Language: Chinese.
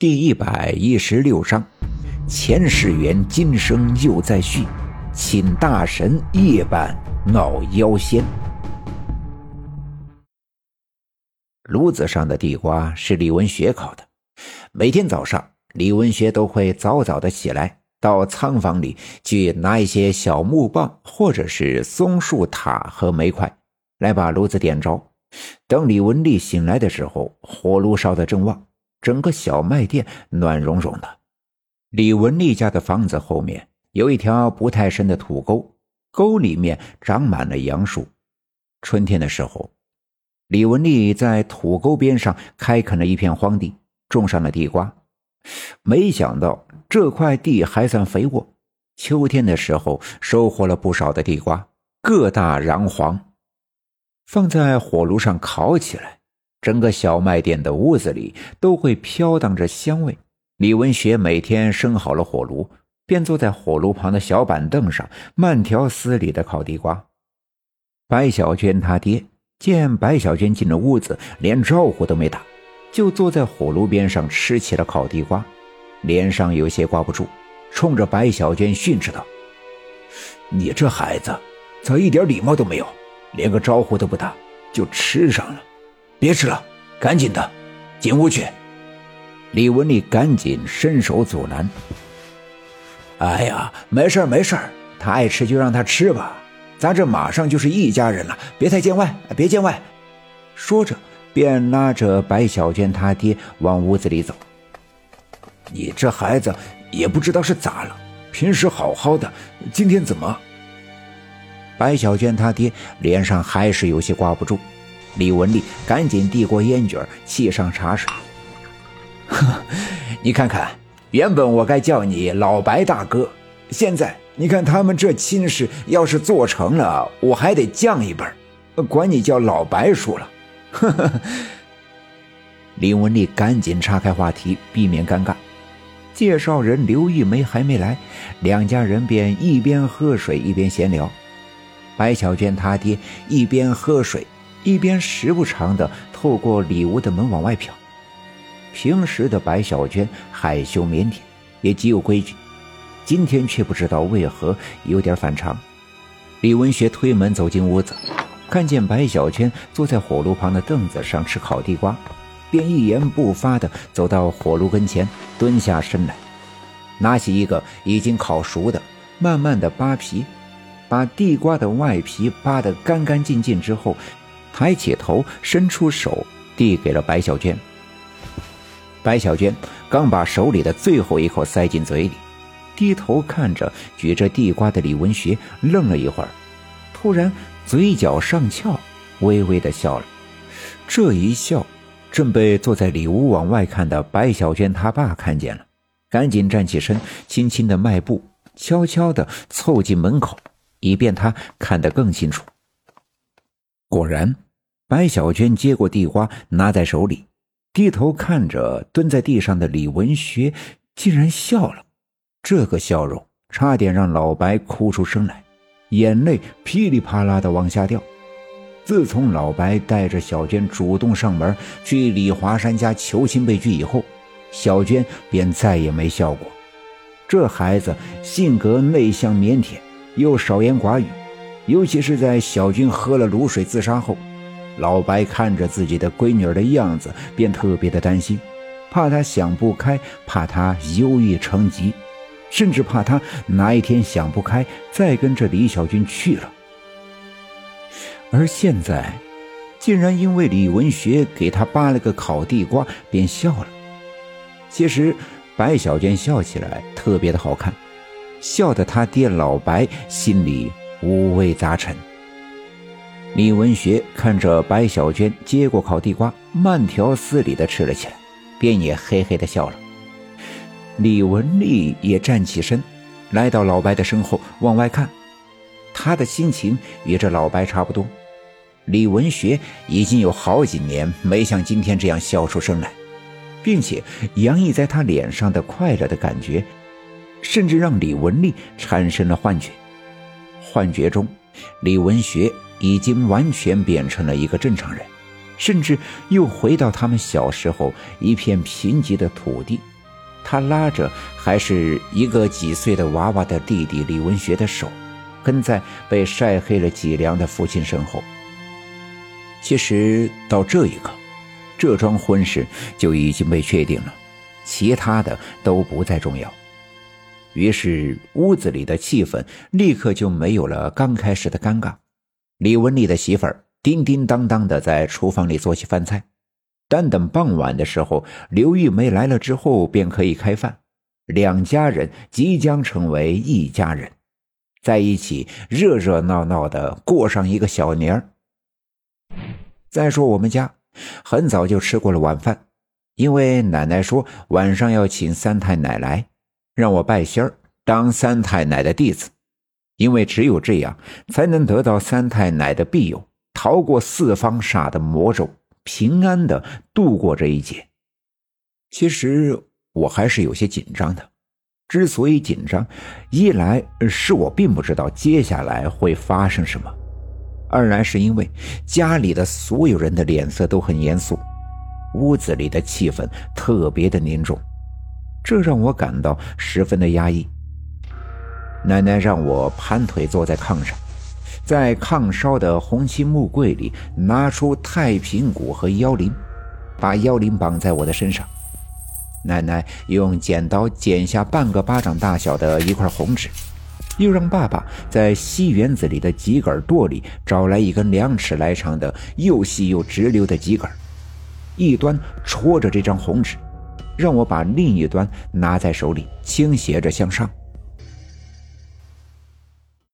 第一百一十六章，前世缘，今生又再续，请大神夜半闹妖仙。炉子上的地瓜是李文学烤的。每天早上，李文学都会早早的起来，到仓房里去拿一些小木棒，或者是松树塔和煤块，来把炉子点着。等李文丽醒来的时候，火炉烧得正旺。整个小卖店暖融融的。李文丽家的房子后面有一条不太深的土沟，沟里面长满了杨树。春天的时候，李文丽在土沟边上开垦了一片荒地，种上了地瓜。没想到这块地还算肥沃，秋天的时候收获了不少的地瓜，个大瓤黄，放在火炉上烤起来。整个小卖店的屋子里都会飘荡着香味。李文学每天生好了火炉，便坐在火炉旁的小板凳上，慢条斯理的烤地瓜。白小娟她爹见白小娟进了屋子，连招呼都没打，就坐在火炉边上吃起了烤地瓜，脸上有些挂不住，冲着白小娟训斥道：“你这孩子，咋一点礼貌都没有？连个招呼都不打，就吃上了。”别吃了，赶紧的，进屋去。李文丽赶紧伸手阻拦。哎呀，没事没事他爱吃就让他吃吧，咱这马上就是一家人了，别太见外，别见外。说着，便拉着白小娟她爹往屋子里走。你这孩子也不知道是咋了，平时好好的，今天怎么？白小娟他爹脸上还是有些挂不住。李文丽赶紧递过烟卷，沏上茶水。呵，你看看，原本我该叫你老白大哥，现在你看他们这亲事要是做成了，我还得降一辈管你叫老白叔了。呵呵。李文丽赶紧岔开话题，避免尴尬。介绍人刘玉梅还没来，两家人便一边喝水一边闲聊。白小娟她爹一边喝水。一边时不常的透过里屋的门往外瞟。平时的白小娟害羞腼腆，也极有规矩，今天却不知道为何有点反常。李文学推门走进屋子，看见白小娟坐在火炉旁的凳子上吃烤地瓜，便一言不发的走到火炉跟前，蹲下身来，拿起一个已经烤熟的，慢慢的扒皮，把地瓜的外皮扒得干干净净之后。抬起头，伸出手递给了白小娟。白小娟刚把手里的最后一口塞进嘴里，低头看着举着地瓜的李文学，愣了一会儿，突然嘴角上翘，微微的笑了。这一笑，正被坐在里屋往外看的白小娟他爸看见了，赶紧站起身，轻轻的迈步，悄悄的凑近门口，以便他看得更清楚。果然。白小娟接过地瓜，拿在手里，低头看着蹲在地上的李文学，竟然笑了。这个笑容差点让老白哭出声来，眼泪噼里啪啦的往下掉。自从老白带着小娟主动上门去李华山家求亲被拒以后，小娟便再也没笑过。这孩子性格内向腼腆，又少言寡语，尤其是在小军喝了卤水自杀后。老白看着自己的闺女儿的样子，便特别的担心，怕她想不开，怕她忧郁成疾，甚至怕她哪一天想不开，再跟着李小军去了。而现在，竟然因为李文学给他扒了个烤地瓜，便笑了。其实，白小娟笑起来特别的好看，笑得他爹老白心里五味杂陈。李文学看着白小娟接过烤地瓜，慢条斯理地吃了起来，便也嘿嘿地笑了。李文丽也站起身，来到老白的身后往外看，他的心情与这老白差不多。李文学已经有好几年没像今天这样笑出声来，并且洋溢在他脸上的快乐的感觉，甚至让李文丽产生了幻觉。幻觉中，李文学。已经完全变成了一个正常人，甚至又回到他们小时候一片贫瘠的土地。他拉着还是一个几岁的娃娃的弟弟李文学的手，跟在被晒黑了脊梁的父亲身后。其实到这一刻，这桩婚事就已经被确定了，其他的都不再重要。于是屋子里的气氛立刻就没有了刚开始的尴尬。李文丽的媳妇儿叮叮当当的在厨房里做起饭菜，但等傍晚的时候，刘玉梅来了之后便可以开饭，两家人即将成为一家人，在一起热热闹闹的过上一个小年儿。再说我们家，很早就吃过了晚饭，因为奶奶说晚上要请三太奶来，让我拜仙儿当三太奶的弟子，因为只有这样才能得到三太奶的庇佑，逃过四方煞的魔咒，平安的度过这一劫。其实我还是有些紧张的，之所以紧张，一来是我并不知道接下来会发生什么。二来是因为家里的所有人的脸色都很严肃，屋子里的气氛特别的凝重，这让我感到十分的压抑。奶奶让我盘腿坐在炕上，在炕烧的红漆木柜里拿出太平鼓和腰铃，把腰铃绑在我的身上。奶奶用剪刀剪下半个巴掌大小的一块红纸。又让爸爸在西园子里的秸秆垛里找来一根两尺来长的又细又直溜的秸秆，一端戳着这张红纸，让我把另一端拿在手里倾斜着向上。